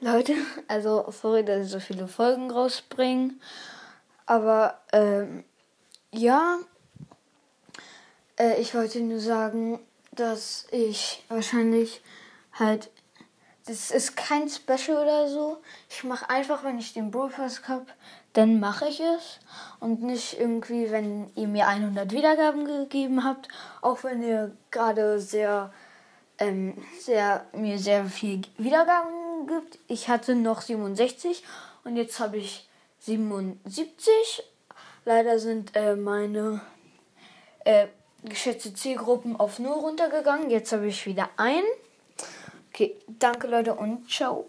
Leute, also sorry, dass ich so viele Folgen rausbringe. Aber ähm, ja, äh, ich wollte nur sagen, dass ich wahrscheinlich halt. Das ist kein Special oder so. Ich mache einfach, wenn ich den Broadcast habe, dann mache ich es. Und nicht irgendwie, wenn ihr mir 100 Wiedergaben gegeben habt. Auch wenn ihr gerade sehr, ähm, sehr, mir sehr viel Wiedergaben gibt. Ich hatte noch 67 und jetzt habe ich 77. Leider sind äh, meine äh, geschätzte Zielgruppen auf 0 runtergegangen. Jetzt habe ich wieder ein. Okay, danke Leute und ciao.